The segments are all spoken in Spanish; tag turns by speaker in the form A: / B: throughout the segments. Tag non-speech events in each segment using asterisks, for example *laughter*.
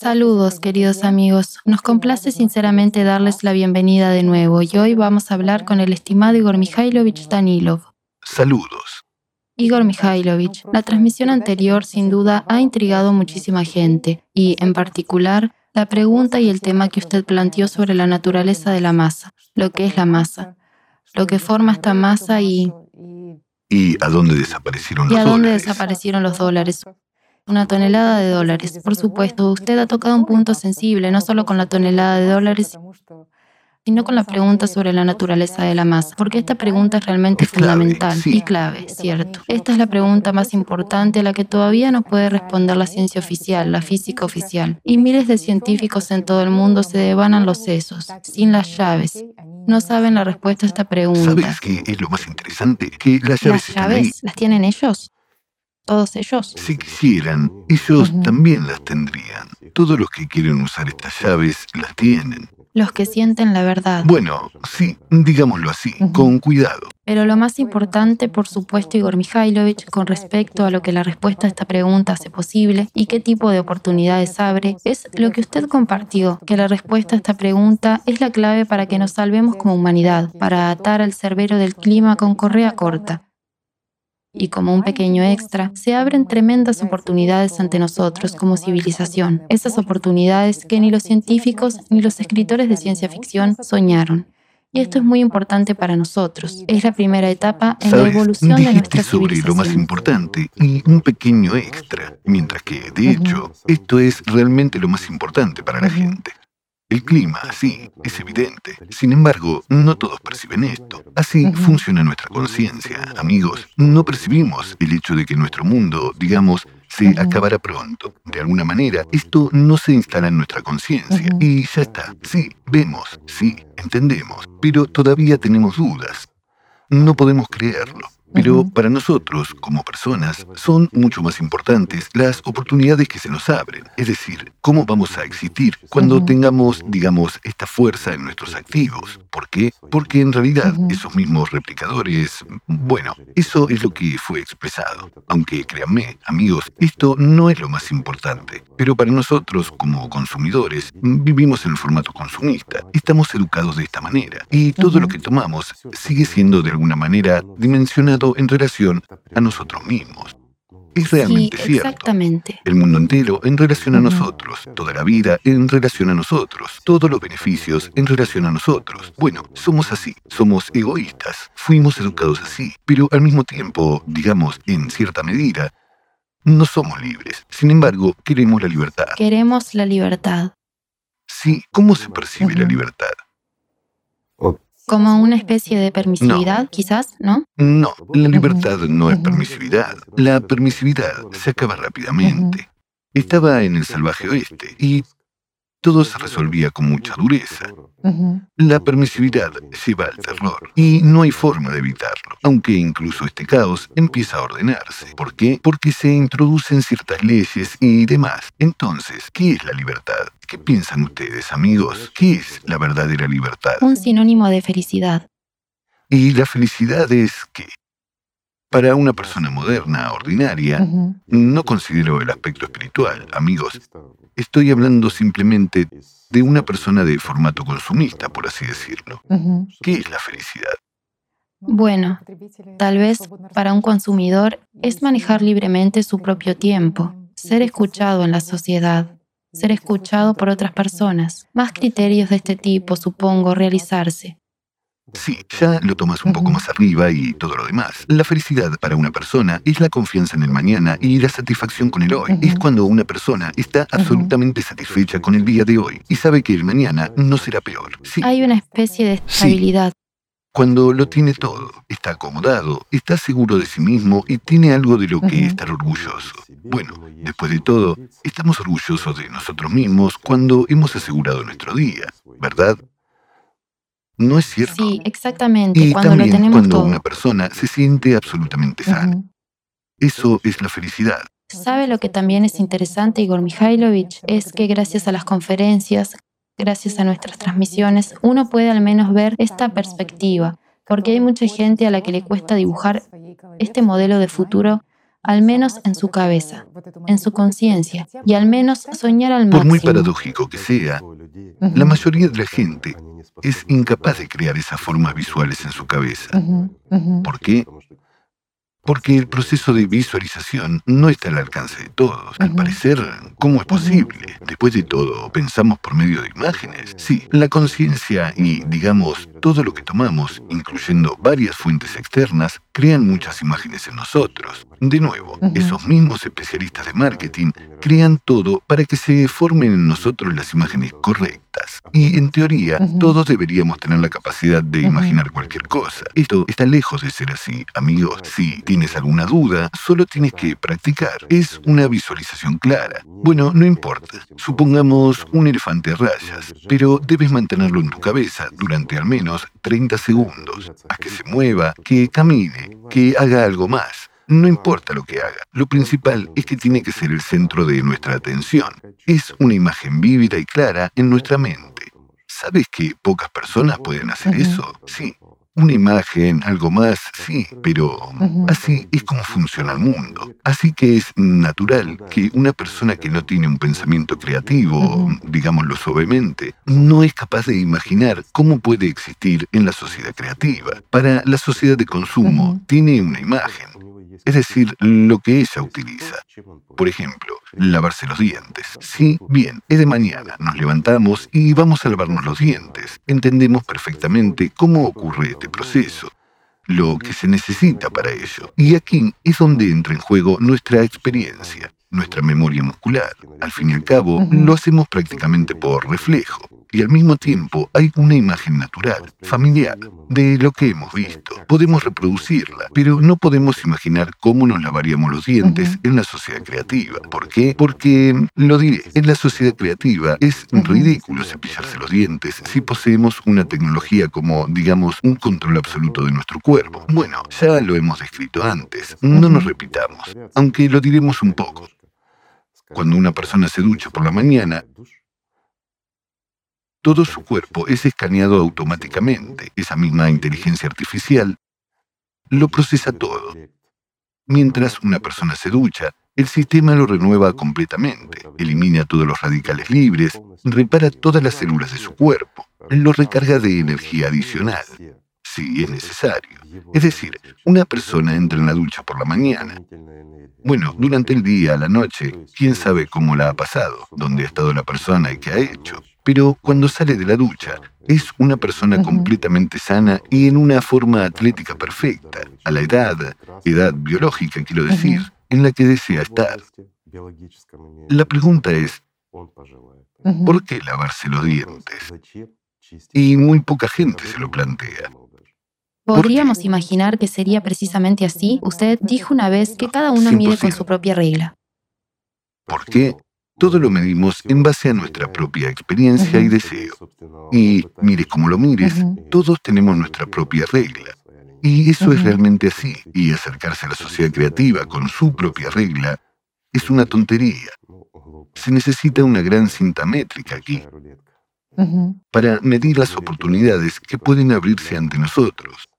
A: Saludos, queridos amigos. Nos complace sinceramente darles la bienvenida de nuevo y hoy vamos a hablar con el estimado Igor Mikhailovich Danilov.
B: Saludos.
A: Igor Mikhailovich, la transmisión anterior sin duda ha intrigado muchísima gente y, en particular, la pregunta y el tema que usted planteó sobre la naturaleza de la masa, lo que es la masa, lo que forma esta masa y...
B: ¿Y a dónde desaparecieron
A: ¿Y
B: los
A: a dónde
B: dólares?
A: desaparecieron los dólares? Una tonelada de dólares. Por supuesto, usted ha tocado un punto sensible, no solo con la tonelada de dólares, sino con la pregunta sobre la naturaleza de la masa, porque esta pregunta es realmente
B: Es clave,
A: fundamental
B: sí.
A: y clave, ¿cierto? Esta es la pregunta más importante a la que todavía no puede responder la ciencia oficial, la física oficial. Y miles de científicos en todo el mundo se devanan los sesos, sin las llaves. No saben la respuesta a esta pregunta.
B: ¿Sabes qué es lo más interesante? Que las llaves
A: ¿Las
B: están ahí.
A: llaves las tienen ellos? ¿Todos ellos?
B: Si quisieran, ellos también las tendrían. Todos los que quieren usar estas llaves las tienen.
A: Los que sienten la verdad.
B: Bueno, sí, digámoslo así, con cuidado.
A: Pero lo más importante, por supuesto, Igor Mikhailovich, con respecto a lo que la respuesta a esta pregunta hace posible y qué tipo de oportunidades abre, es lo que usted compartió, que la respuesta a esta pregunta es la clave para que nos salvemos como humanidad, para atar al cerbero del clima con correa corta. Y como un pequeño extra, se abren tremendas oportunidades ante nosotros como civilización, esas oportunidades que ni los científicos ni los escritores de ciencia ficción soñaron. Y esto es muy importante para nosotros. Es la primera etapa en la
B: ¿Sabes?
A: evolución de
B: Dijiste
A: nuestra
B: sobre lo más importante y un pequeño extra, mientras que, de hecho, esto es realmente lo más importante para la gente. El clima, sí, es evidente. Sin embargo, no todos perciben esto. Así funciona nuestra conciencia, amigos. No percibimos el hecho de que nuestro mundo, digamos, se acabará pronto. De alguna manera, esto no se instala en nuestra conciencia y ya está. Sí, vemos, sí, entendemos, pero todavía tenemos dudas. No podemos creerlo. Pero para nosotros, como personas, son mucho más importantes las oportunidades que se nos abren. Es decir, cómo vamos a existir cuando tengamos, digamos, esta fuerza en nuestros activos. ¿Por qué? Porque en realidad esos mismos replicadores, bueno, eso es lo que fue expresado. Aunque créanme, amigos, esto no es lo más importante. Pero para nosotros, como consumidores, vivimos en el formato consumista. Estamos educados de esta manera. Y todo lo que tomamos sigue siendo de alguna manera dimensionado en relación a nosotros mismos. Es
A: Sí,
B: realmente cierto.
A: exactamente.
B: El mundo entero en relación a nosotros, toda la vida en relación a nosotros, todos los beneficios en relación a nosotros. Bueno, somos así, somos egoístas, fuimos educados así, pero al mismo tiempo, digamos, en cierta medida, no somos libres. Sin embargo, queremos la libertad.
A: Queremos la libertad,
B: Sí, ¿cómo se percibe la libertad?
A: Como una especie de permisividad, quizás, ¿no?
B: No, la libertad no es permisividad. La permisividad se acaba rápidamente. Estaba en el salvaje oeste y todo se resolvía con mucha dureza. La permisividad lleva al terror y no hay forma de evitarlo, aunque incluso este caos empieza a ordenarse. ¿Por qué? Porque se introducen ciertas leyes y demás. Entonces, ¿qué es la libertad? ¿Qué piensan ustedes, amigos? ¿Qué es la verdadera libertad?
A: Un sinónimo de felicidad.
B: Y la felicidad es que, para una persona moderna, ordinaria, no considero el aspecto espiritual, amigos. Estoy hablando simplemente de una persona de formato consumista, por así decirlo. ¿Qué es la felicidad?
A: Bueno, tal vez para un consumidor es manejar libremente su propio tiempo, ser escuchado en la sociedad, ser escuchado por otras personas, más criterios de este tipo, supongo, realizarse.
B: Sí, ya lo tomas un poco más arriba y todo lo demás. La felicidad para una persona es la confianza en el mañana y la satisfacción con el hoy. Es cuando una persona está absolutamente satisfecha con el día de hoy y sabe que el mañana no será peor. Sí,
A: Hay una especie de estabilidad.
B: cuando lo tiene todo, está acomodado, está seguro de sí mismo y tiene algo de lo que estar orgulloso. Bueno, después de todo, estamos orgullosos de nosotros mismos cuando hemos asegurado nuestro día, ¿verdad? ¿No es cierto?
A: Sí, exactamente,
B: Y
A: cuando lo
B: también
A: tenemos
B: cuando
A: todo.
B: una persona se siente absolutamente sana. Eso es la felicidad.
A: ¿Sabe lo que también es interesante, Igor Mikhailovich? Es que gracias a las conferencias, gracias a nuestras transmisiones, uno puede al menos ver esta perspectiva, porque hay mucha gente a la que le cuesta dibujar este modelo de futuro al menos en su cabeza, en su conciencia, y al menos soñar al
B: Por
A: máximo.
B: muy paradójico que sea, la mayoría de la gente es incapaz de crear esas formas visuales en su cabeza. ¿Por qué? Porque el proceso de visualización no está al alcance de todos. Al parecer, ¿cómo es posible? Después de todo, pensamos por medio de imágenes. Sí, la conciencia y, digamos, todo lo que tomamos, incluyendo varias fuentes externas, crean muchas imágenes en nosotros. De nuevo, esos mismos especialistas de marketing crean todo para que se formen en nosotros las imágenes correctas. Y en teoría, todos deberíamos tener la capacidad de imaginar cualquier cosa. Esto está lejos de ser así, amigos. Si tienes alguna duda, solo tienes que practicar. Es una visualización clara. Bueno, no importa. Supongamos un elefante a rayas, pero debes mantenerlo en tu cabeza durante al menos 30 segundos. Haz que se mueva, que camine, que haga algo más. No importa lo que haga. Lo principal es que tiene que ser el centro de nuestra atención. Es una imagen vívida y clara en nuestra mente. ¿Sabes que pocas personas pueden hacer eso? Sí. Una imagen, algo más, sí, pero así es como funciona el mundo. Así que es natural que una persona que no tiene un pensamiento creativo, digámoslo suavemente, no es capaz de imaginar cómo puede existir en la sociedad creativa. Para la sociedad de consumo, tiene una imagen, es decir, lo que ella utiliza. Por ejemplo, lavarse los dientes. Sí, bien, es de mañana, nos levantamos y vamos a lavarnos los dientes. Entendemos perfectamente cómo ocurre este proceso, lo que se necesita para ello. Y aquí es donde entra en juego nuestra experiencia, nuestra memoria muscular. Al fin y al cabo, lo hacemos prácticamente por reflejo. Y al mismo tiempo hay una imagen natural, familiar, de lo que hemos visto. Podemos reproducirla, pero no podemos imaginar cómo nos lavaríamos los dientes en la sociedad creativa. ¿Por qué? Porque, lo diré, en la sociedad creativa es ridículo cepillarse los dientes si poseemos una tecnología como, digamos, un control absoluto de nuestro cuerpo. Bueno, ya lo hemos descrito antes, no nos repitamos, aunque lo diremos un poco. Cuando una persona se ducha por la mañana, todo su cuerpo es escaneado automáticamente. Esa misma inteligencia artificial lo procesa todo. Mientras una persona se ducha, el sistema lo renueva completamente, elimina todos los radicales libres, repara todas las células de su cuerpo, lo recarga de energía adicional, si es necesario. Es decir, una persona entra en la ducha por la mañana. Bueno, durante el día, la noche, quién sabe cómo la ha pasado, dónde ha estado la persona y qué ha hecho. Pero cuando sale de la ducha, es una persona completamente sana y en una forma atlética perfecta, a la edad, edad biológica quiero decir, en la que desea estar. La pregunta es. ¿por qué lavarse los dientes? Y muy poca gente se lo plantea.
A: ¿Podríamos imaginar que sería precisamente así? Usted dijo una vez que cada uno mide con
B: 100%.
A: su propia regla.
B: ¿Por qué? Todo lo medimos en base a nuestra propia experiencia y deseo. Y mires como lo mires, todos tenemos nuestra propia regla. Y eso es realmente así. Y acercarse a la sociedad creativa con su propia regla es una tontería. Se necesita una gran cinta métrica aquí para medir las oportunidades que pueden abrirse ante nosotros.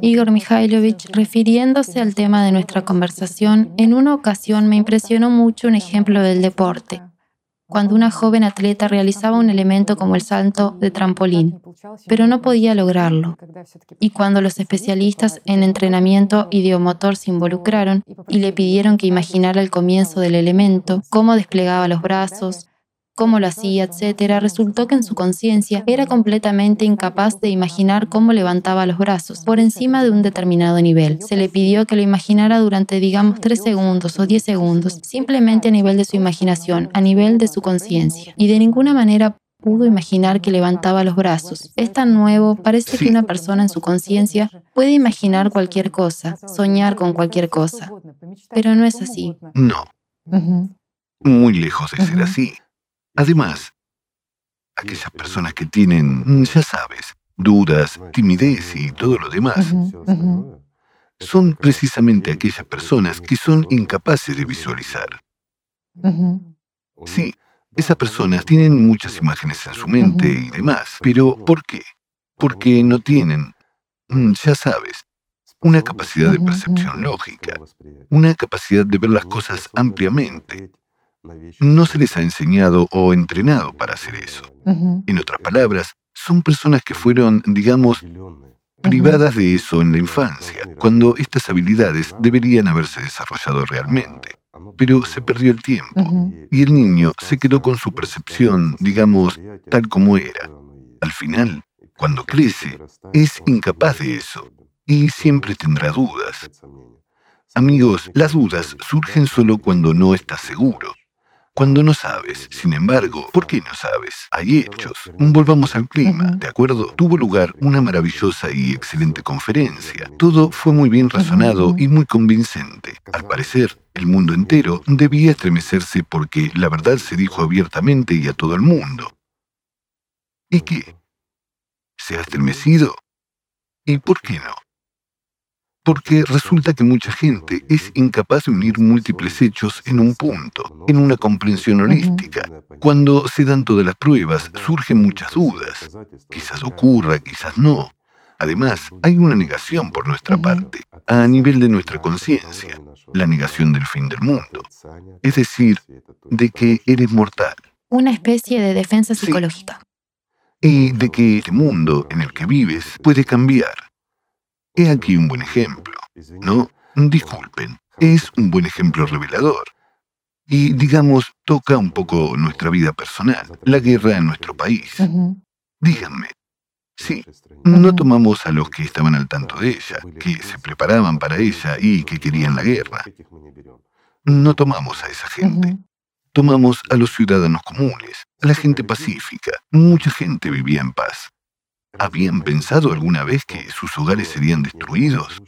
A: Igor Mikhailovich, refiriéndose al tema de nuestra conversación, en una ocasión me impresionó mucho un ejemplo del deporte. Cuando una joven atleta realizaba un elemento como el salto de trampolín, pero no podía lograrlo. Y cuando los especialistas en entrenamiento idiomotor se involucraron y le pidieron que imaginara el comienzo del elemento, cómo desplegaba los brazos, cómo lo hacía, etc., resultó que en su conciencia era completamente incapaz de imaginar cómo levantaba los brazos por encima de un determinado nivel. Se le pidió que lo imaginara durante, digamos, 3 segundos o 10 segundos, simplemente a nivel de su imaginación, a nivel de su conciencia. Y de ninguna manera pudo imaginar que levantaba los brazos. Es tan nuevo, parece que una persona en su conciencia puede imaginar cualquier cosa, soñar con cualquier cosa. Pero no es así.
B: No, muy lejos de ser así. Además, aquellas personas que tienen, mm, ya sabes, dudas, timidez y todo lo demás, son precisamente aquellas personas que son incapaces de visualizar. Sí, esas personas tienen muchas imágenes en su mente y demás, pero ¿por qué? Porque no tienen, mm, ya sabes, una capacidad de percepción lógica, una capacidad de ver las cosas ampliamente. No se les ha enseñado o entrenado para hacer eso. En otras palabras, son personas que fueron, digamos, privadas de eso en la infancia, cuando estas habilidades deberían haberse desarrollado realmente. Pero se perdió el tiempo y el niño se quedó con su percepción, digamos, tal como era. Al final, cuando crece, es incapaz de eso y siempre tendrá dudas. Amigos, las dudas surgen solo cuando no estás seguro. Cuando no sabes, sin embargo, ¿por qué no sabes? Hay hechos. Volvamos al clima, ¿de acuerdo? Tuvo lugar una maravillosa y excelente conferencia. Todo fue muy bien razonado y muy convincente. Al parecer, el mundo entero debía estremecerse porque la verdad se dijo abiertamente y a todo el mundo. ¿Y qué? ¿Se ha estremecido? ¿Y por qué no? Porque resulta que mucha gente es incapaz de unir múltiples hechos en un punto, en una comprensión holística. Cuando se dan todas las pruebas, surgen muchas dudas. Quizás ocurra, quizás no. Además, hay una negación por nuestra parte, a nivel de nuestra conciencia, la negación del fin del mundo. Es decir, de que eres mortal.
A: Una especie de defensa psicológica.
B: Y de que este mundo en el que vives puede cambiar He aquí un buen ejemplo. No, disculpen, es un buen ejemplo revelador. Y, digamos, toca un poco nuestra vida personal, la guerra en nuestro país. Díganme, sí, no tomamos a los que estaban al tanto de ella, que se preparaban para ella y que querían la guerra. No tomamos a esa gente. Tomamos a los ciudadanos comunes, a la gente pacífica. Mucha gente vivía en paz. ¿Habían pensado alguna vez que sus hogares serían destruidos?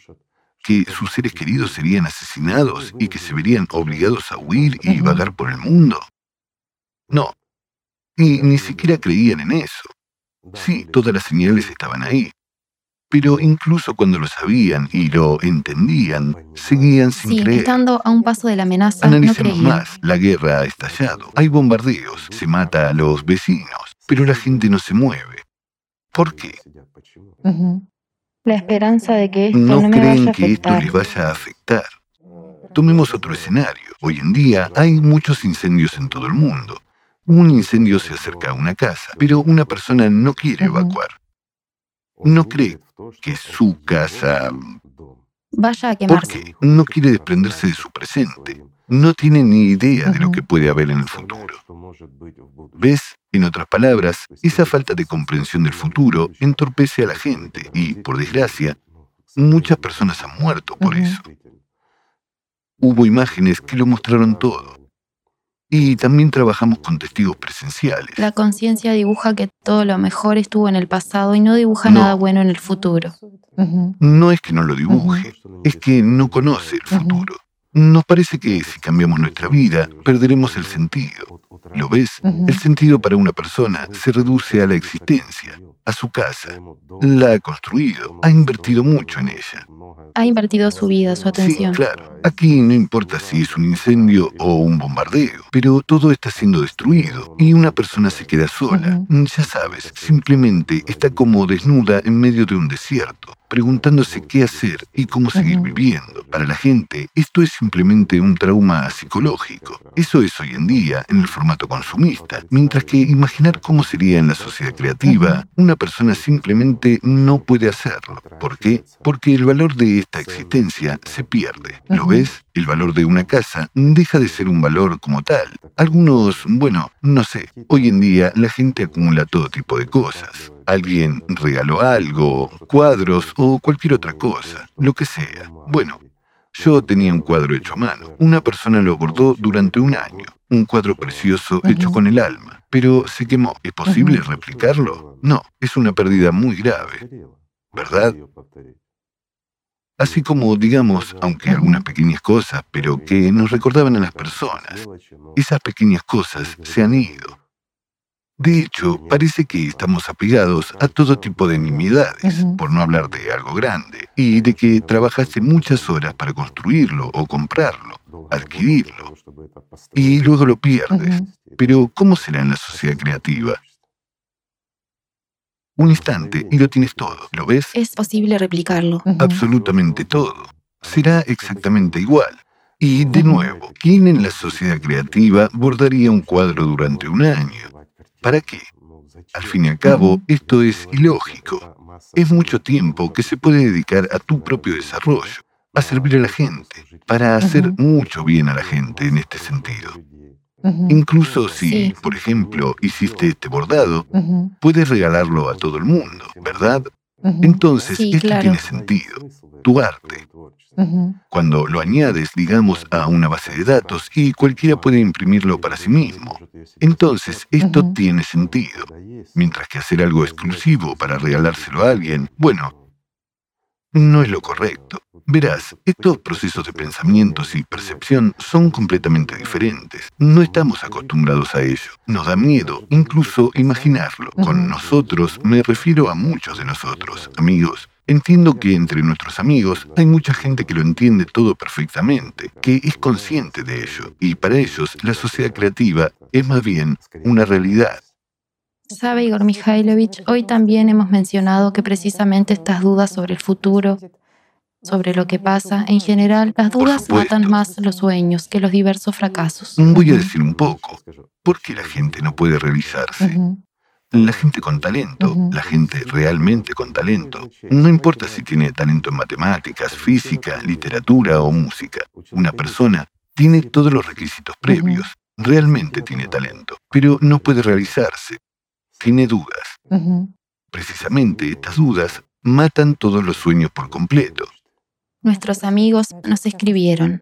B: ¿Que sus seres queridos serían asesinados y que se verían obligados a huir y vagar por el mundo? No. Y ni siquiera creían en eso. Sí, todas las señales estaban ahí. Pero incluso cuando lo sabían y lo entendían, seguían sin
A: sí,
B: creer.
A: estando a un paso de la amenaza,
B: Analicemos
A: no
B: más. La guerra ha estallado. Hay bombardeos. Se mata a los vecinos. Pero la gente no se mueve. ¿Por qué?
A: La esperanza de que esto
B: no,
A: no, me
B: creen
A: vaya a
B: que esto
A: afectar.
B: les vaya a afectar. Tomemos otro escenario. Hoy en día hay muchos incendios en todo el mundo. Un incendio se acerca a una casa, pero una persona no quiere evacuar. No cree que su casa...
A: Vaya a
B: ¿Por
A: quemarse.
B: qué? No quiere desprenderse de su presente. No tiene ni idea de lo que puede haber en el futuro. ¿Ves? En otras palabras, esa falta de comprensión del futuro entorpece a la gente y, por desgracia, muchas personas han muerto por eso. Hubo imágenes que lo mostraron todo. Y también trabajamos con testigos presenciales.
A: La conciencia dibuja que todo lo mejor estuvo en el pasado y no dibuja
B: No.
A: nada bueno en el futuro.
B: No es que no lo dibuje, es que no conoce el futuro. Nos parece que si cambiamos nuestra vida, perderemos el sentido. ¿Lo ves? El sentido para una persona se reduce a la existencia, a su casa. La ha construido, ha invertido mucho en ella.
A: Ha invertido su vida, su
B: Sí,
A: atención.
B: claro. Aquí no importa si es un incendio o un bombardeo, pero todo está siendo destruido y una persona se queda sola. Ya sabes, simplemente está como desnuda en medio de un desierto, preguntándose qué hacer y cómo seguir viviendo. Para la gente, esto es simplemente un trauma psicológico. Eso es hoy en día en el formato consumista, mientras que imaginar cómo sería en la sociedad creativa, una persona simplemente no puede hacerlo. ¿Por qué? Porque el valor de esta existencia se pierde. ¿Lo ves? El valor de una casa deja de ser un valor como tal. Algunos, bueno, no sé, hoy en día la gente acumula todo tipo de cosas. Alguien regaló algo, cuadros o cualquier otra cosa, lo que sea. Bueno, yo tenía un cuadro hecho a mano. Una persona lo bordó durante un año. Un cuadro precioso hecho con el alma. Pero se quemó. ¿Es posible replicarlo? No, es una pérdida muy grave. ¿Verdad? Así como, digamos, aunque algunas pequeñas cosas, pero que nos recordaban a las personas. Esas pequeñas cosas se han ido. De hecho, parece que estamos apegados a todo tipo de nimiedades, por no hablar de algo grande, y de que trabajaste muchas horas para construirlo o comprarlo, adquirirlo, y luego lo pierdes. Pero, ¿cómo será en la sociedad creativa? Un instante y lo tienes todo, ¿lo ves?
A: Es posible replicarlo.
B: Absolutamente todo. Será exactamente igual. Y de nuevo, ¿quién en la sociedad creativa bordaría un cuadro durante un año? ¿Para qué? Al fin y al cabo, esto es ilógico. Es mucho tiempo que se puede dedicar a tu propio desarrollo, a servir a la gente, para hacer mucho bien a la gente en este sentido. Incluso si, por ejemplo, hiciste este bordado, puedes regalarlo a todo el mundo, ¿verdad? Entonces, esto tiene sentido. Tu arte. Cuando lo añades, digamos, a una base de datos y cualquiera puede imprimirlo para sí mismo. Entonces, esto tiene sentido. Mientras que hacer algo exclusivo para regalárselo a alguien, bueno, no es lo correcto. Verás, estos procesos de pensamientos y percepción son completamente diferentes. No estamos acostumbrados a ello. Nos da miedo incluso imaginarlo. Con nosotros me refiero a muchos de nosotros, amigos. Entiendo que entre nuestros amigos hay mucha gente que lo entiende todo perfectamente, que es consciente de ello, y para ellos la sociedad creativa es más bien una realidad.
A: Sabe Igor Mikhailovich, hoy también hemos mencionado que precisamente estas dudas sobre el futuro, sobre lo que pasa, en general, las dudas matan más los sueños que los diversos fracasos.
B: Voy a decir un poco. ¿Por qué la gente no puede realizarse? La gente con talento, la gente realmente con talento, no importa si tiene talento en matemáticas, física, literatura o música, una persona tiene todos los requisitos previos, realmente tiene talento, pero no puede realizarse tiene dudas. Precisamente estas dudas matan todos los sueños por completo.
A: Nuestros amigos nos escribieron.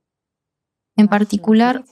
A: En particular,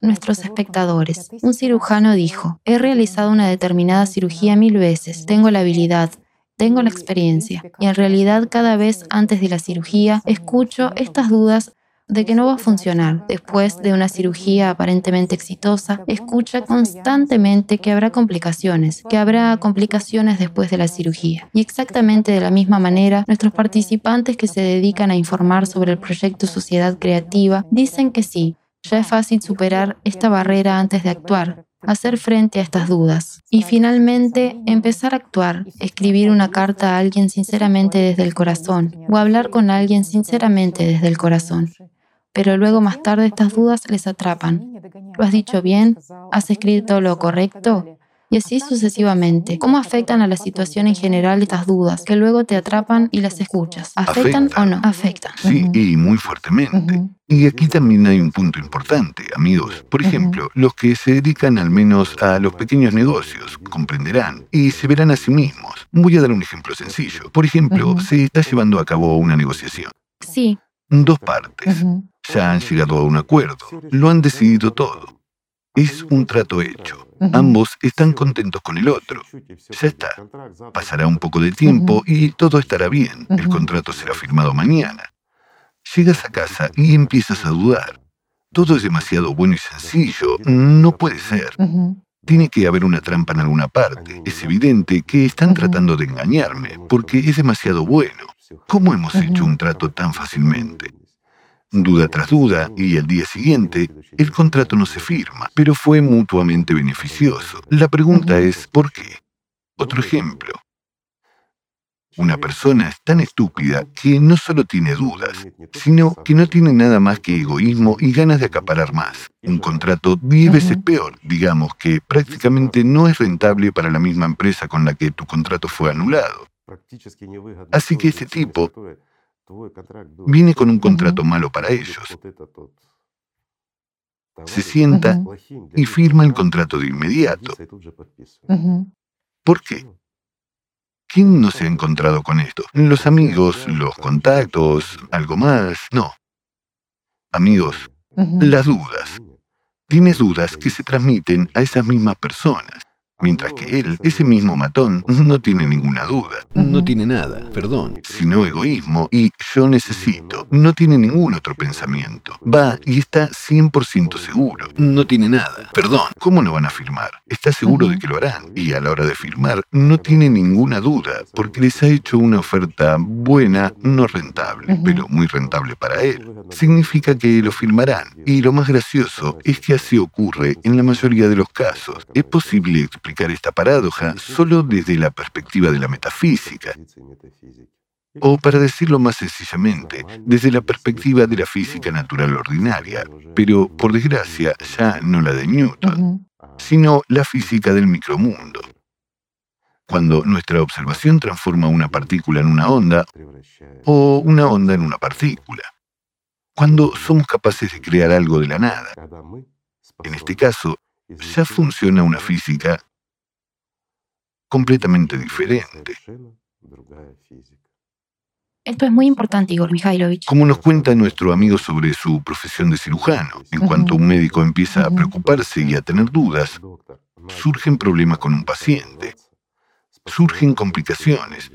A: nuestros espectadores. Un cirujano dijo, he realizado una determinada cirugía mil veces, tengo la habilidad, tengo la experiencia, y en realidad cada vez antes de la cirugía escucho estas dudas de que no va a funcionar. Después de una cirugía aparentemente exitosa, escucha constantemente que habrá complicaciones, que habrá complicaciones después de la cirugía. Y exactamente de la misma manera, nuestros participantes que se dedican a informar sobre el proyecto Sociedad Creativa dicen que sí, ya es fácil superar esta barrera antes de actuar, hacer frente a estas dudas. Y finalmente, empezar a actuar, escribir una carta a alguien sinceramente desde el corazón o hablar con alguien sinceramente desde el corazón pero luego más tarde estas dudas les atrapan. ¿Lo has dicho bien? ¿Has escrito lo correcto? Y así sucesivamente. ¿Cómo afectan a la situación en general estas dudas que luego te atrapan y las escuchas? ¿Afectan, o no? Afectan.
B: Sí, y muy fuertemente. Y aquí también hay un punto importante, amigos. Por ejemplo, los que se dedican al menos a los pequeños negocios comprenderán y se verán a sí mismos. Voy a dar un ejemplo sencillo. Por ejemplo, se está llevando a cabo una negociación.
A: Sí.
B: Dos partes ya han llegado a un acuerdo, lo han decidido todo. Es un trato hecho. Ambos están contentos con el otro. Ya está. Pasará un poco de tiempo y todo estará bien. El contrato será firmado mañana. Llegas a casa y empiezas a dudar. Todo es demasiado bueno y sencillo. No puede ser. Tiene que haber una trampa en alguna parte. Es evidente que están tratando de engañarme porque es demasiado bueno. ¿Cómo hemos hecho un trato tan fácilmente? duda tras duda, y el día siguiente, el contrato no se firma, pero fue mutuamente beneficioso. La pregunta es, ¿por qué? Otro ejemplo. Una persona es tan estúpida que no solo tiene dudas, sino que no tiene nada más que egoísmo y ganas de acaparar más. Un contrato diez veces peor, digamos que prácticamente no es rentable para la misma empresa con la que tu contrato fue anulado. Así que este tipo Viene con un contrato malo para ellos. Se sienta y firma el contrato de inmediato. ¿Por qué? ¿Quién no se ha encontrado con esto? ¿Los amigos, los contactos, algo más? No. Amigos, las dudas. Tienes dudas que se transmiten a esas mismas personas. Mientras que él, ese mismo matón, no tiene ninguna duda.
C: No tiene nada, perdón.
B: Sino egoísmo y yo necesito. No tiene ningún otro pensamiento. Va y está 100% seguro.
C: No tiene nada, perdón.
B: ¿Cómo no van a firmar? Está seguro de que lo harán. Y a la hora de firmar, no tiene ninguna duda, porque les ha hecho una oferta buena, no rentable, pero muy rentable para él. Significa que lo firmarán. Y lo más gracioso es que así ocurre en la mayoría de los casos. Es posible explicar explicar esta paradoja solo desde la perspectiva de la metafísica, o para decirlo más sencillamente, desde la perspectiva de la física natural ordinaria, pero por desgracia ya no la de Newton, sino la física del micromundo. Cuando nuestra observación transforma una partícula en una onda o una onda en una partícula. Cuando somos capaces de crear algo de la nada. En este caso, ya funciona una física completamente diferente.
A: Esto es muy importante, Igor Mikhailovich.
B: Como nos cuenta nuestro amigo sobre su profesión de cirujano, en cuanto un médico empieza a preocuparse y a tener dudas, surgen problemas con un paciente, surgen complicaciones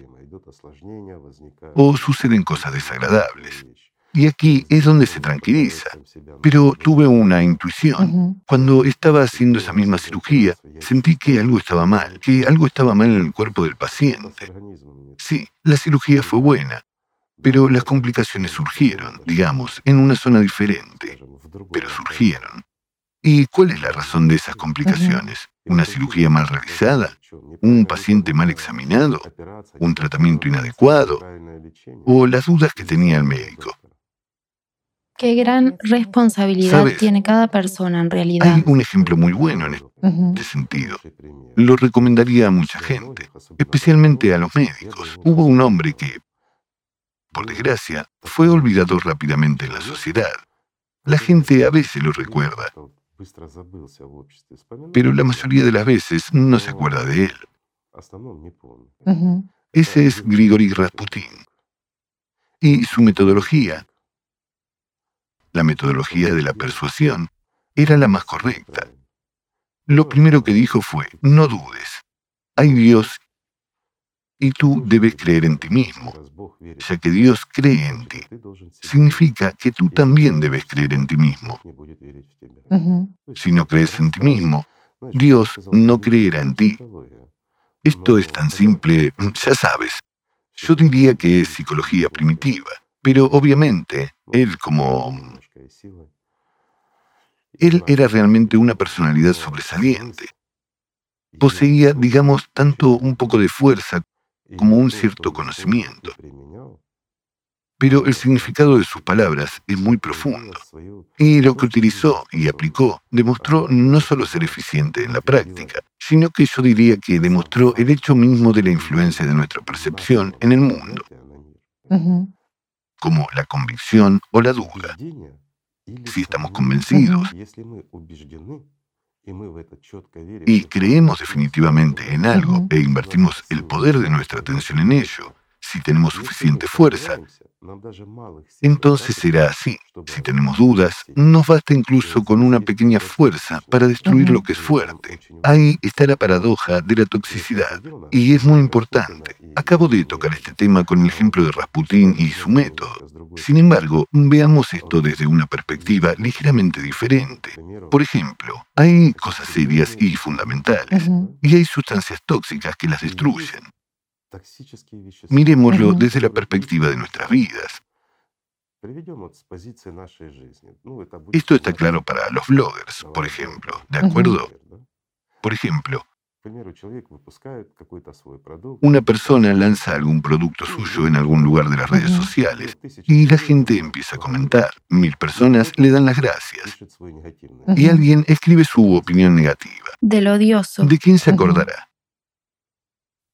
B: o suceden cosas desagradables. Y aquí es donde se tranquiliza. Pero tuve una intuición. Cuando estaba haciendo esa misma cirugía, sentí que algo estaba mal, que algo estaba mal en el cuerpo del paciente. Sí, la cirugía fue buena, pero las complicaciones surgieron, digamos, en una zona diferente, pero surgieron. ¿Y cuál es la razón de esas complicaciones? ¿Una cirugía mal realizada? ¿Un paciente mal examinado? ¿Un tratamiento inadecuado? ¿O las dudas que tenía el médico?
A: Qué gran responsabilidad tiene cada persona en realidad.
B: Hay un ejemplo muy bueno en este sentido. Lo recomendaría a mucha gente, especialmente a los médicos. Hubo un hombre que, por desgracia, fue olvidado rápidamente en la sociedad. La gente a veces lo recuerda, pero la mayoría de las veces no se acuerda de él. Ese es Grigori Rasputin. Y su metodología, la metodología de la persuasión, era la más correcta. Lo primero que dijo fue, no dudes, hay Dios y tú debes creer en ti mismo, ya que Dios cree en ti. Significa que tú también debes creer en ti mismo. Si no crees en ti mismo, Dios no creerá en ti. Esto es tan simple, ya sabes. Yo diría que es psicología primitiva, pero obviamente él como... Él era realmente una personalidad sobresaliente. Poseía, digamos, tanto un poco de fuerza como un cierto conocimiento. Pero el significado de sus palabras es muy profundo. Y lo que utilizó y aplicó demostró no solo ser eficiente en la práctica, sino que yo diría que demostró el hecho mismo de la influencia de nuestra percepción en el mundo, como la convicción o la duda. Si estamos convencidos *laughs* y creemos definitivamente en algo e invertimos el poder de nuestra atención en ello, si tenemos suficiente fuerza, entonces será así. Si tenemos dudas, nos basta incluso con una pequeña fuerza para destruir lo que es fuerte. Ahí está la paradoja de la toxicidad. Y es muy importante. Acabo de tocar este tema con el ejemplo de Rasputín y su método. Sin embargo, veamos esto desde una perspectiva ligeramente diferente. Por ejemplo, hay cosas serias y fundamentales, y hay sustancias tóxicas que las destruyen. Miremoslo desde la perspectiva de nuestras vidas. Esto está claro para los bloggers, por ejemplo, ¿de acuerdo? Por ejemplo, una persona lanza algún producto suyo en algún lugar de las redes sociales y la gente empieza a comentar. Mil personas le dan las gracias. Y alguien escribe su opinión negativa.
A: Del odioso.
B: ¿De quién se acordará?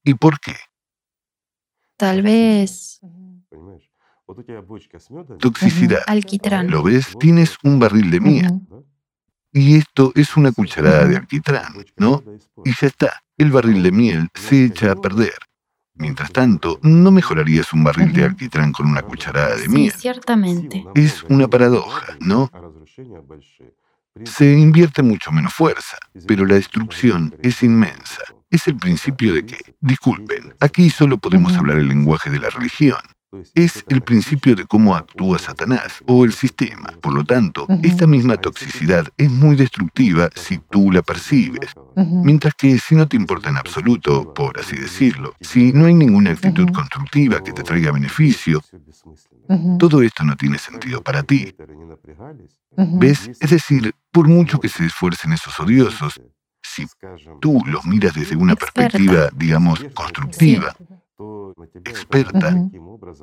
B: ¿Y por qué?
A: Tal vez...
B: Toxicidad.
A: Alquitrán.
B: ¿Lo ves? Tienes un barril de miel. Y esto es una cucharada de alquitrán, ¿no? Y ya está, el barril de miel se echa a perder. Mientras tanto, no mejorarías un barril de alquitrán con una cucharada de miel.
A: Sí, ciertamente.
B: Es una paradoja, ¿no? Se invierte mucho menos fuerza, pero la destrucción es inmensa. Es el principio de que, disculpen, aquí solo podemos hablar el lenguaje de la religión. Es el principio de cómo actúa Satanás o el sistema. Por lo tanto, esta misma toxicidad es muy destructiva si tú la percibes. Mientras que si no te importa en absoluto, por así decirlo, si no hay ninguna actitud constructiva que te traiga beneficio, todo esto no tiene sentido para ti. ¿Ves? Es decir, por mucho que se esfuercen esos odiosos, si tú los miras desde una
A: Experta.
B: perspectiva, digamos, constructiva, experta,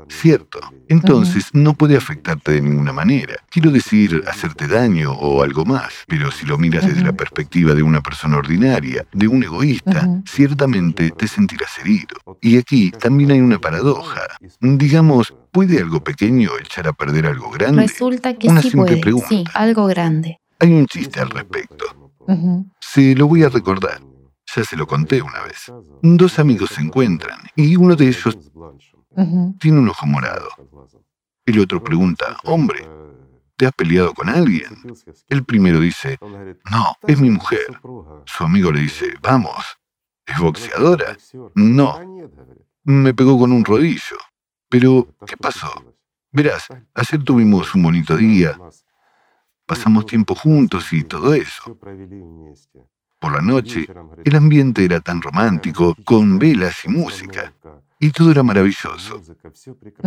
B: cierto, entonces no puede afectarte de ninguna manera. Quiero decir, hacerte daño o algo más. Pero si lo miras desde la perspectiva de una persona ordinaria, de un egoísta, ciertamente te sentirás herido. Y aquí también hay una paradoja. Digamos, ¿puede algo pequeño echar a perder algo grande?
A: Resulta que
B: Una
A: sí
B: simple
A: puede.
B: pregunta.
A: Sí, algo grande.
B: Hay un chiste al respecto.
A: Ujú.
B: Se lo voy a recordar. Ya se lo conté una vez. Dos amigos se encuentran y uno de ellos tiene un ojo morado. El otro pregunta, hombre, ¿te has peleado con alguien? El primero dice, no, es mi mujer. Su amigo le dice, vamos, ¿es boxeadora? No, me pegó con un rodillo. Pero, ¿qué pasó? Verás, ayer tuvimos un bonito día, pasamos tiempo juntos y todo eso. Por la noche, el ambiente era tan romántico, con velas y música, y todo era maravilloso.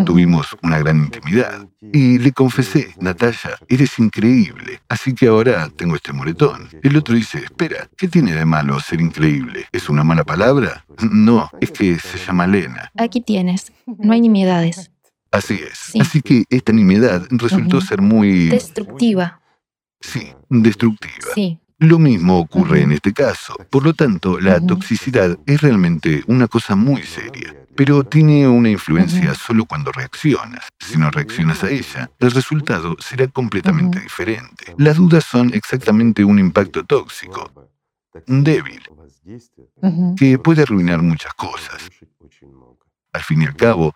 B: Tuvimos una gran intimidad. Y le confesé, Natalia, eres increíble, así que ahora tengo este moretón. El otro dice, espera, ¿qué tiene de malo ser increíble? ¿Es una mala palabra? No, es que se llama Lena.
A: Aquí tienes. No hay nimiedades.
B: Así es.
A: Sí.
B: Así que esta nimiedad resultó ser muy,
A: Destructiva.
B: Sí, destructiva.
A: Sí.
B: Lo mismo ocurre en este caso. Por lo tanto, la toxicidad es realmente una cosa muy seria, pero tiene una influencia solo cuando reaccionas. Si no reaccionas a ella, el resultado será completamente diferente. Las dudas son exactamente un impacto tóxico, débil, que puede arruinar muchas cosas. Al fin y al cabo,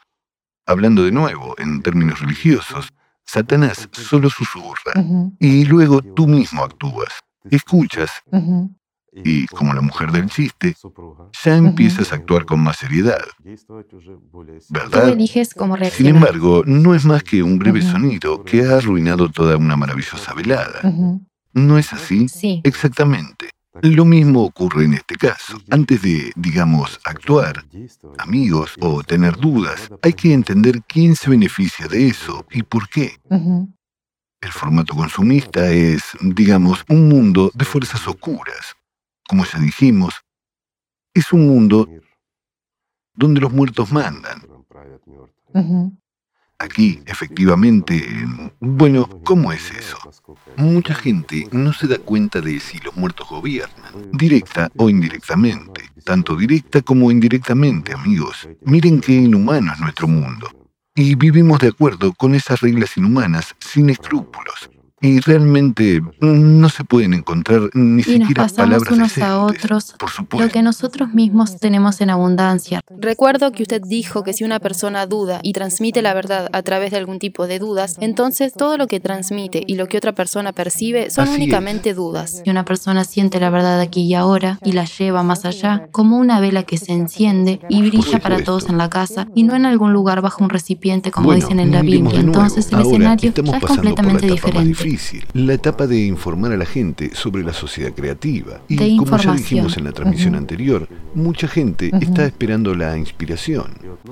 B: hablando de nuevo en términos religiosos, Satanás solo susurra y luego tú mismo actúas. Escuchas y, como la mujer del chiste, ya empiezas a actuar con más seriedad.
A: Tú
B: ¿Verdad?
A: eliges cómo
B: Sin embargo, no es más que un breve sonido que ha arruinado toda una maravillosa velada. ¿No es así?
A: Sí.
B: Exactamente. Lo mismo ocurre en este caso. Antes de, digamos, actuar, amigos o tener dudas, hay que entender quién se beneficia de eso y por qué. El formato consumista es, digamos, un mundo de fuerzas oscuras. Como ya dijimos, es un mundo donde los muertos mandan. Aquí, efectivamente, bueno, ¿cómo es eso? Mucha gente no se da cuenta de si los muertos gobiernan, directa o indirectamente, tanto directa como indirectamente, amigos. Miren qué inhumano es nuestro mundo. Y vivimos de acuerdo con esas reglas inhumanas sin escrúpulos. Y realmente no se pueden encontrar ni
A: Y nos
B: siquiera
A: pasamos
B: palabras
A: unos a
B: decentes.
A: otros
B: Por
A: lo que nosotros mismos tenemos en abundancia.
D: Recuerdo que usted dijo que si una persona duda y transmite la verdad a través de algún tipo de dudas, entonces todo lo que transmite y lo que otra persona percibe son
B: Así es.
D: únicamente dudas.
A: Si una persona siente la verdad aquí y ahora y la lleva más allá, como una vela que se enciende y brilla para todos en la casa y no en algún lugar bajo un recipiente como
B: Bueno,
A: dicen en la Biblia, entonces el
C: Ahora
A: escenario ya es completamente diferente.
C: Difícil, la etapa de informar a la gente sobre la sociedad creativa. Y como ya dijimos en la transmisión anterior, mucha gente está esperando la inspiración.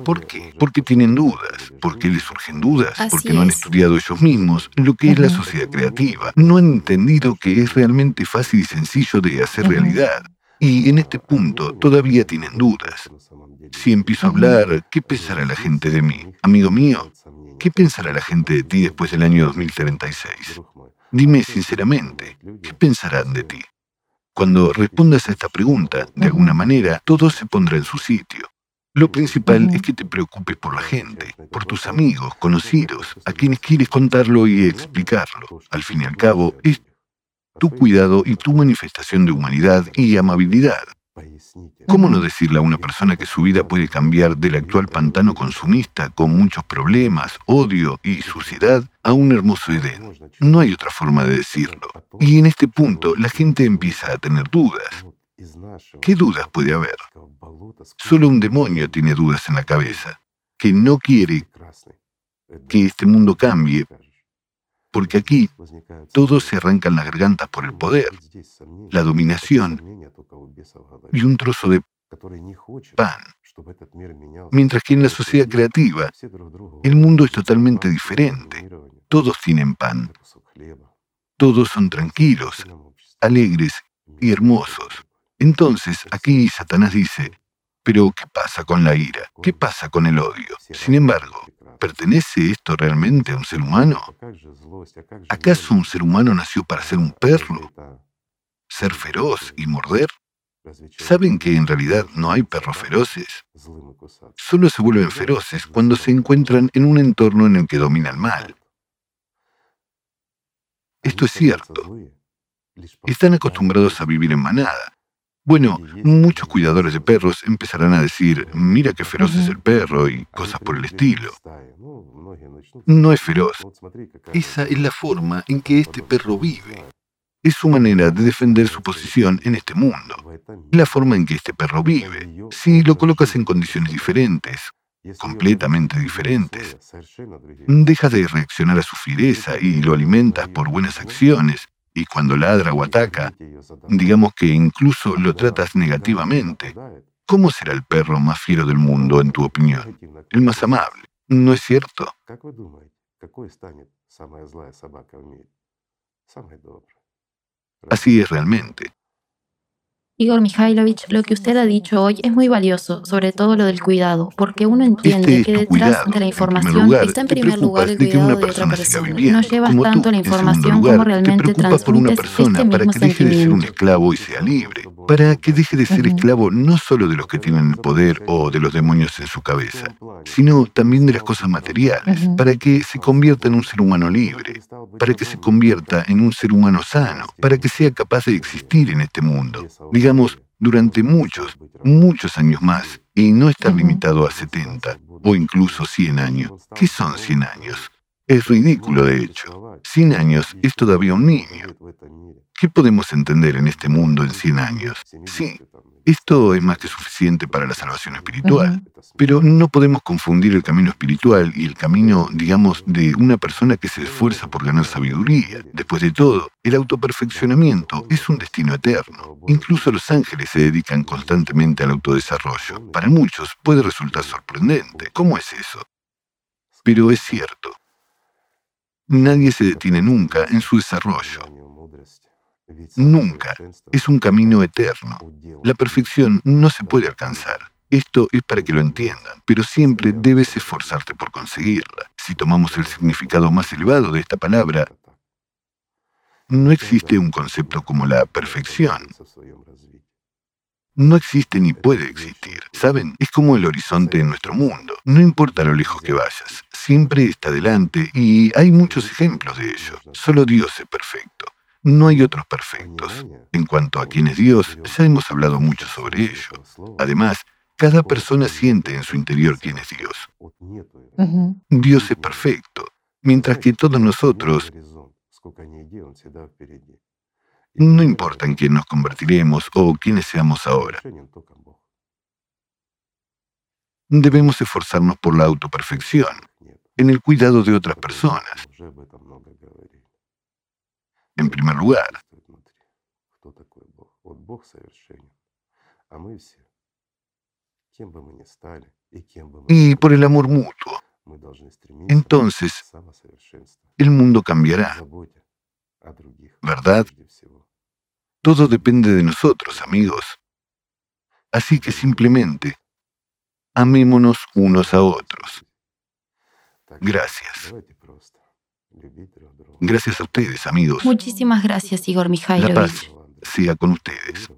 B: ¿Por qué? Porque tienen dudas. ¿Por qué les surgen dudas?
D: Así
B: Porque no han
D: es.
B: estudiado ellos mismos lo que es la sociedad creativa. No han entendido que es realmente fácil y sencillo de hacer realidad. Y en este punto todavía tienen dudas. Si empiezo a hablar, ¿qué pensará la gente de mí? Amigo mío, ¿qué pensará la gente de ti después del año 2036? Dime sinceramente, ¿qué pensarán de ti? Cuando respondas a esta pregunta, de alguna manera, todo se pondrá en su sitio. Lo principal es que te preocupes por la gente, por tus amigos, conocidos, a quienes quieres contarlo y explicarlo. Al fin y al cabo, es tu cuidado y tu manifestación de humanidad y amabilidad. ¿Cómo no decirle a una persona que su vida puede cambiar del actual pantano consumista con muchos problemas, odio y suciedad a un hermoso Edén? No hay otra forma de decirlo. Y en este punto la gente empieza a tener dudas. ¿Qué dudas puede haber? Solo un demonio tiene dudas en la cabeza, que no quiere que este mundo cambie, porque aquí todos se arrancan las gargantas por el poder, la dominación y un trozo de pan. Mientras que en la sociedad creativa, el mundo es totalmente diferente. Todos tienen pan, todos son tranquilos, alegres y hermosos. Entonces, aquí Satanás dice, pero ¿qué pasa con la ira? ¿Qué pasa con el odio? Sin embargo, ¿pertenece esto realmente a un ser humano? ¿Acaso un ser humano nació para ser un perro? ¿Ser feroz y morder? ¿Saben que en realidad no hay perros feroces? Solo se vuelven feroces cuando se encuentran en un entorno en el que domina el mal. Esto es cierto. Están acostumbrados a vivir en manada. Bueno, muchos cuidadores de perros empezarán a decir, mira qué feroz es el perro y cosas por el estilo. No es feroz. Esa es la forma en que este perro vive. Es su manera de defender su posición en este mundo. La forma en que este perro vive. Si lo colocas en condiciones diferentes, completamente diferentes, dejas de reaccionar a su fiereza y lo alimentas por buenas acciones, y cuando ladra o ataca, digamos que incluso lo tratas negativamente, ¿cómo será el perro más fiero del mundo, en tu opinión? El más amable, ¿no es cierto? Así es realmente.
A: Igor Mikhailovich, lo que usted ha dicho hoy es muy valioso, sobre todo lo del cuidado, porque uno entiende
B: Este
A: que detrás de la información está en primer lugar el cuidado de otra persona. No llevas tanto la información como realmente este
B: para
A: mismo
B: que deje de ser un esclavo y sea libre, para que deje de ser esclavo no solo de los que tienen el poder o de los demonios en su cabeza, sino también de las cosas materiales, para que se convierta en un ser humano libre, para que se convierta en un ser humano sano, para que sea capaz de existir en este mundo, digamos, durante muchos, muchos años más, y no
A: Ujú.
B: limitado a 70 o incluso 100 años. ¿Qué son 100 años? Es ridículo, de hecho. 100 años es todavía un niño. ¿Qué podemos entender en este mundo en 100 años? Sí, esto es más que suficiente para la salvación espiritual. Pero no podemos confundir el camino espiritual y el camino, digamos, de una persona que se esfuerza por ganar sabiduría. Después de todo, el autoperfeccionamiento es un destino eterno. Incluso los ángeles se dedican constantemente al autodesarrollo. Para muchos puede resultar sorprendente. ¿Cómo es eso? Pero es cierto. Nadie se detiene nunca en su desarrollo. Nunca. Es un camino eterno. La perfección no se puede alcanzar. Esto es para que lo entiendan, pero siempre debes esforzarte por conseguirla. Si tomamos el significado más elevado de esta palabra, no existe un concepto como la perfección. No existe ni puede existir. ¿Saben? Es como el horizonte en nuestro mundo. No importa lo lejos que vayas, siempre está delante y hay muchos ejemplos de ello. Solo Dios es perfecto. No hay otros perfectos. En cuanto a quién es Dios, ya hemos hablado mucho sobre ello. Además, cada persona siente en su interior quién es Dios. Dios. Es perfecto, mientras que todos nosotros, no. Importa en quién nos convertiremos o quiénes seamos ahora, debemos esforzarnos por la autoperfección, en el cuidado de otras personas, en primer lugar. Y por el amor mutuo,
C: Entonces,
B: el mundo cambiará, ¿verdad? Todo depende de nosotros, amigos. Así que simplemente amémonos unos a otros. Gracias. Gracias a ustedes, amigos.
A: Muchísimas gracias, Igor
B: La
A: Mikhailovich.
B: paz sea con ustedes.